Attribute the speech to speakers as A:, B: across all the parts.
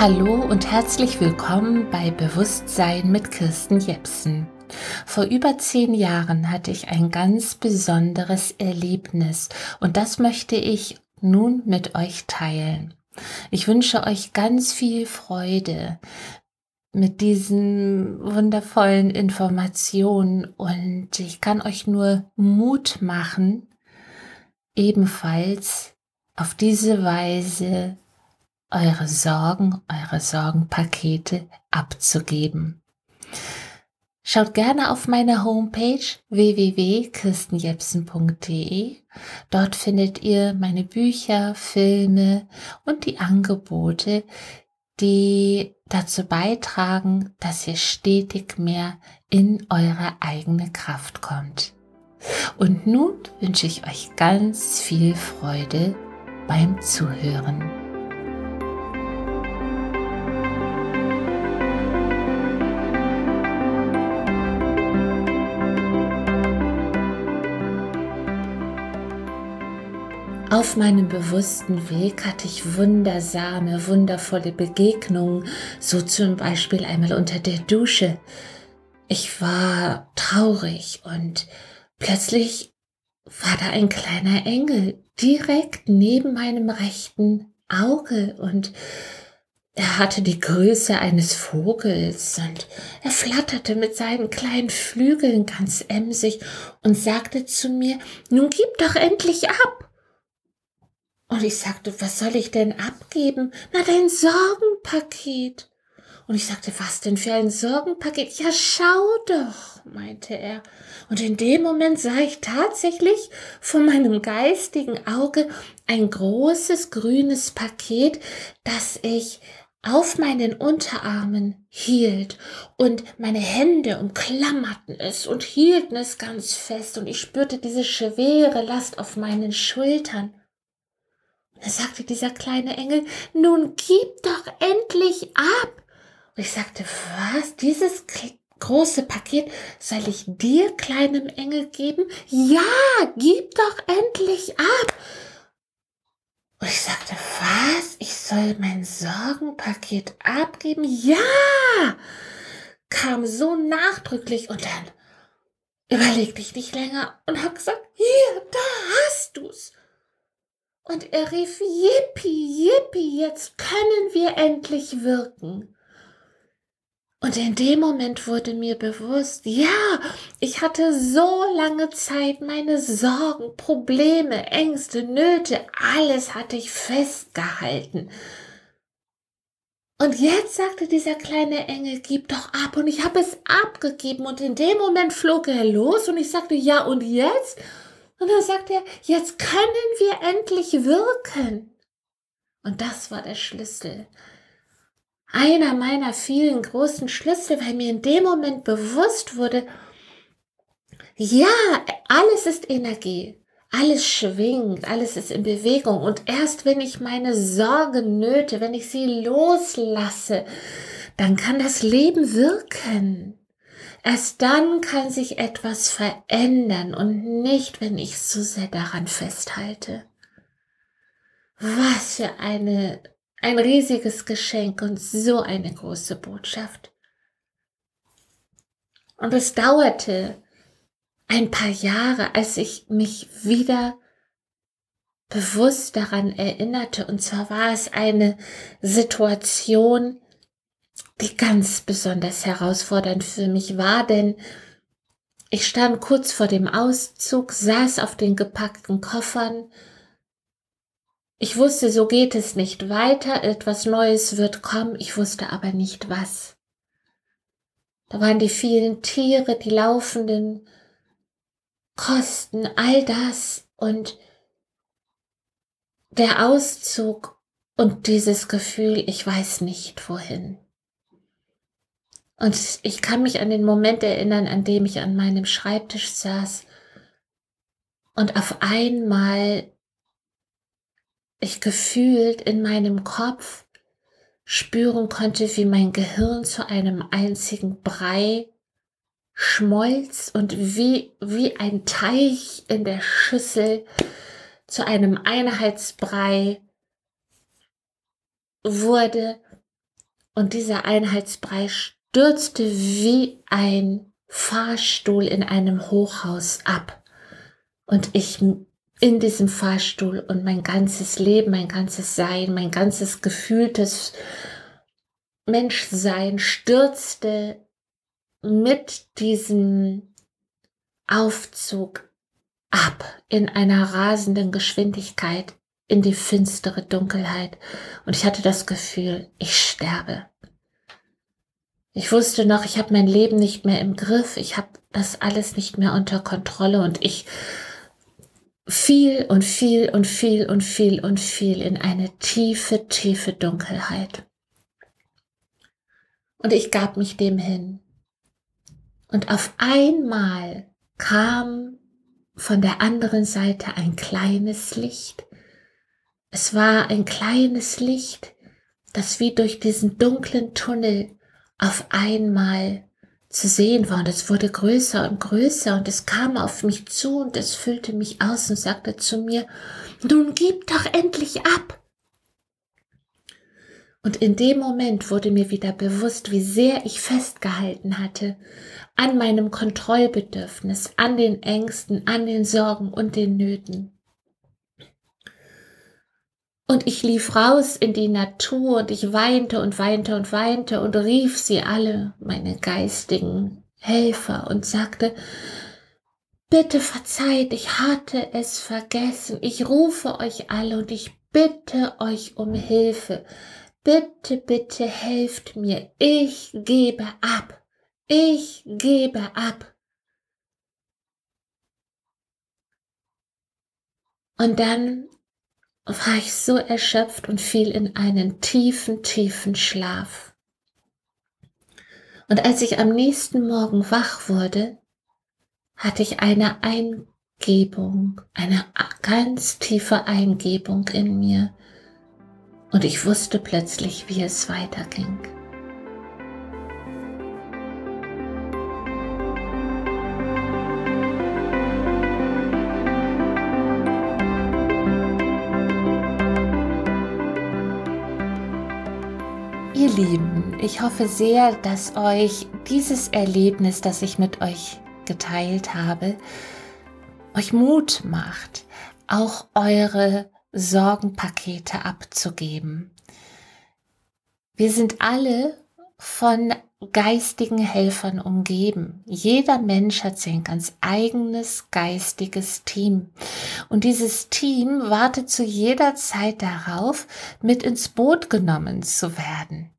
A: Hallo und herzlich willkommen bei Bewusstsein mit Kirsten Jepsen. Vor über zehn Jahren hatte ich ein ganz besonderes Erlebnis und das möchte ich nun mit euch teilen. Ich wünsche euch ganz viel Freude mit diesen wundervollen Informationen und ich kann euch nur Mut machen, ebenfalls auf diese Weise eure Sorgen, eure Sorgenpakete abzugeben. Schaut gerne auf meiner Homepage www.kirstenjepsen.de. Dort findet ihr meine Bücher, Filme und die Angebote, die dazu beitragen, dass ihr stetig mehr in eure eigene Kraft kommt. Und nun wünsche ich euch ganz viel Freude beim Zuhören. Auf meinem bewussten Weg hatte ich wundersame, wundervolle Begegnungen, so zum Beispiel einmal unter der Dusche. Ich war traurig und plötzlich war da ein kleiner Engel direkt neben meinem rechten Auge und er hatte die Größe eines Vogels und er flatterte mit seinen kleinen Flügeln ganz emsig und sagte zu mir, nun gib doch endlich ab. Und ich sagte, was soll ich denn abgeben? Na, dein Sorgenpaket. Und ich sagte, was denn für ein Sorgenpaket? Ja, schau doch, meinte er. Und in dem Moment sah ich tatsächlich vor meinem geistigen Auge ein großes grünes Paket, das ich auf meinen Unterarmen hielt und meine Hände umklammerten es und hielten es ganz fest und ich spürte diese schwere Last auf meinen Schultern. Da sagte dieser kleine Engel, nun gib doch endlich ab. Und ich sagte, was? Dieses große Paket soll ich dir, kleinem Engel, geben? Ja, gib doch endlich ab. Und ich sagte, was? Ich soll mein Sorgenpaket abgeben? Ja! Kam so nachdrücklich und dann überlegte ich nicht länger und hab gesagt, hier, da. Und er rief, Yippie, Yippie, jetzt können wir endlich wirken. Und in dem Moment wurde mir bewusst, ja, ich hatte so lange Zeit meine Sorgen, Probleme, Ängste, Nöte, alles hatte ich festgehalten. Und jetzt sagte dieser kleine Engel, gib doch ab. Und ich habe es abgegeben. Und in dem Moment flog er los und ich sagte, ja, und jetzt? Und dann sagt er, jetzt können wir endlich wirken. Und das war der Schlüssel. Einer meiner vielen großen Schlüssel, weil mir in dem Moment bewusst wurde, ja, alles ist Energie. Alles schwingt, alles ist in Bewegung. Und erst wenn ich meine Sorgen nöte, wenn ich sie loslasse, dann kann das Leben wirken. Erst dann kann sich etwas verändern und nicht, wenn ich so sehr daran festhalte. Was für eine, ein riesiges Geschenk und so eine große Botschaft. Und es dauerte ein paar Jahre, als ich mich wieder bewusst daran erinnerte. Und zwar war es eine Situation, die ganz besonders herausfordernd für mich war, denn ich stand kurz vor dem Auszug, saß auf den gepackten Koffern. Ich wusste, so geht es nicht weiter, etwas Neues wird kommen, ich wusste aber nicht was. Da waren die vielen Tiere, die laufenden Kosten, all das und der Auszug und dieses Gefühl, ich weiß nicht wohin. Und ich kann mich an den Moment erinnern, an dem ich an meinem Schreibtisch saß und auf einmal ich gefühlt in meinem Kopf spüren konnte, wie mein Gehirn zu einem einzigen Brei schmolz und wie, wie ein Teich in der Schüssel zu einem Einheitsbrei wurde. Und dieser Einheitsbrei stürzte wie ein Fahrstuhl in einem Hochhaus ab. Und ich in diesem Fahrstuhl und mein ganzes Leben, mein ganzes Sein, mein ganzes gefühltes Menschsein stürzte mit diesem Aufzug ab in einer rasenden Geschwindigkeit in die finstere Dunkelheit und ich hatte das Gefühl, ich sterbe. Ich wusste noch, ich habe mein Leben nicht mehr im Griff, ich habe das alles nicht mehr unter Kontrolle und ich fiel und fiel und fiel und fiel und fiel in eine tiefe, tiefe Dunkelheit. Und ich gab mich dem hin. Und auf einmal kam von der anderen Seite ein kleines Licht. Es war ein kleines Licht, das wie durch diesen dunklen Tunnel auf einmal zu sehen war und es wurde größer und größer und es kam auf mich zu und es füllte mich aus und sagte zu mir, nun gib doch endlich ab. Und in dem Moment wurde mir wieder bewusst, wie sehr ich festgehalten hatte an meinem Kontrollbedürfnis, an den Ängsten, an den Sorgen und den Nöten. Und ich lief raus in die Natur und ich weinte und weinte und weinte und rief sie alle, meine geistigen Helfer, und sagte, bitte verzeiht, ich hatte es vergessen, ich rufe euch alle und ich bitte euch um Hilfe. Bitte, bitte helft mir, ich gebe ab, ich gebe ab. Und dann war ich so erschöpft und fiel in einen tiefen, tiefen Schlaf. Und als ich am nächsten Morgen wach wurde, hatte ich eine Eingebung, eine ganz tiefe Eingebung in mir. Und ich wusste plötzlich, wie es weiterging. Lieben, ich hoffe sehr, dass euch dieses Erlebnis, das ich mit euch geteilt habe, euch Mut macht, auch eure Sorgenpakete abzugeben. Wir sind alle von geistigen Helfern umgeben. Jeder Mensch hat sein ganz eigenes geistiges Team. Und dieses Team wartet zu jeder Zeit darauf, mit ins Boot genommen zu werden.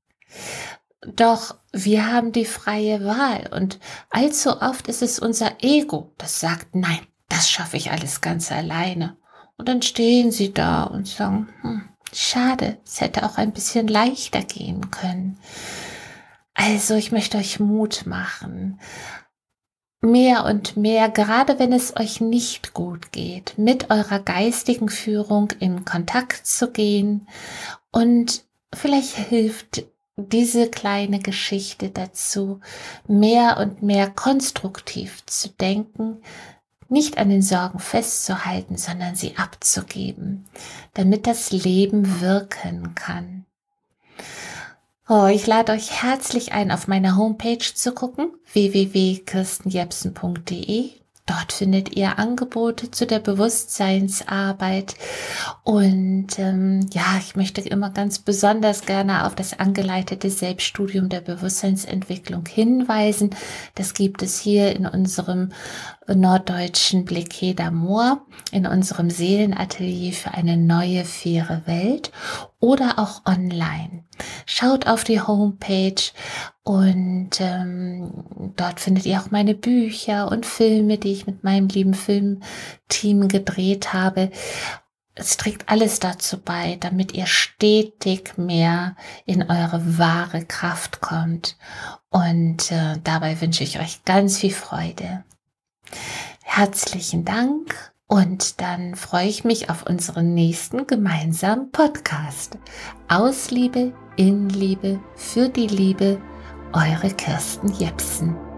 A: Doch wir haben die freie Wahl und allzu oft ist es unser Ego, das sagt, nein, das schaffe ich alles ganz alleine. Und dann stehen sie da und sagen, hm, schade, es hätte auch ein bisschen leichter gehen können. Also ich möchte euch Mut machen, mehr und mehr, gerade wenn es euch nicht gut geht, mit eurer geistigen Führung in Kontakt zu gehen und vielleicht hilft diese kleine Geschichte dazu, mehr und mehr konstruktiv zu denken, nicht an den Sorgen festzuhalten, sondern sie abzugeben, damit das Leben wirken kann. Oh, ich lade euch herzlich ein, auf meiner Homepage zu gucken, www.kirstenjepsen.de. Dort findet ihr Angebote zu der Bewusstseinsarbeit. Und ähm, ja, ich möchte immer ganz besonders gerne auf das angeleitete Selbststudium der Bewusstseinsentwicklung hinweisen. Das gibt es hier in unserem norddeutschen Bliquet d'Amour, in unserem Seelenatelier für eine neue, faire Welt oder auch online. Schaut auf die Homepage und ähm, dort findet ihr auch meine Bücher und Filme, die ich mit meinem lieben Filmteam gedreht habe. Es trägt alles dazu bei, damit ihr stetig mehr in eure wahre Kraft kommt. Und äh, dabei wünsche ich euch ganz viel Freude. Herzlichen Dank und dann freue ich mich auf unseren nächsten gemeinsamen Podcast. Aus Liebe, in Liebe, für die Liebe, eure Kirsten Jepsen.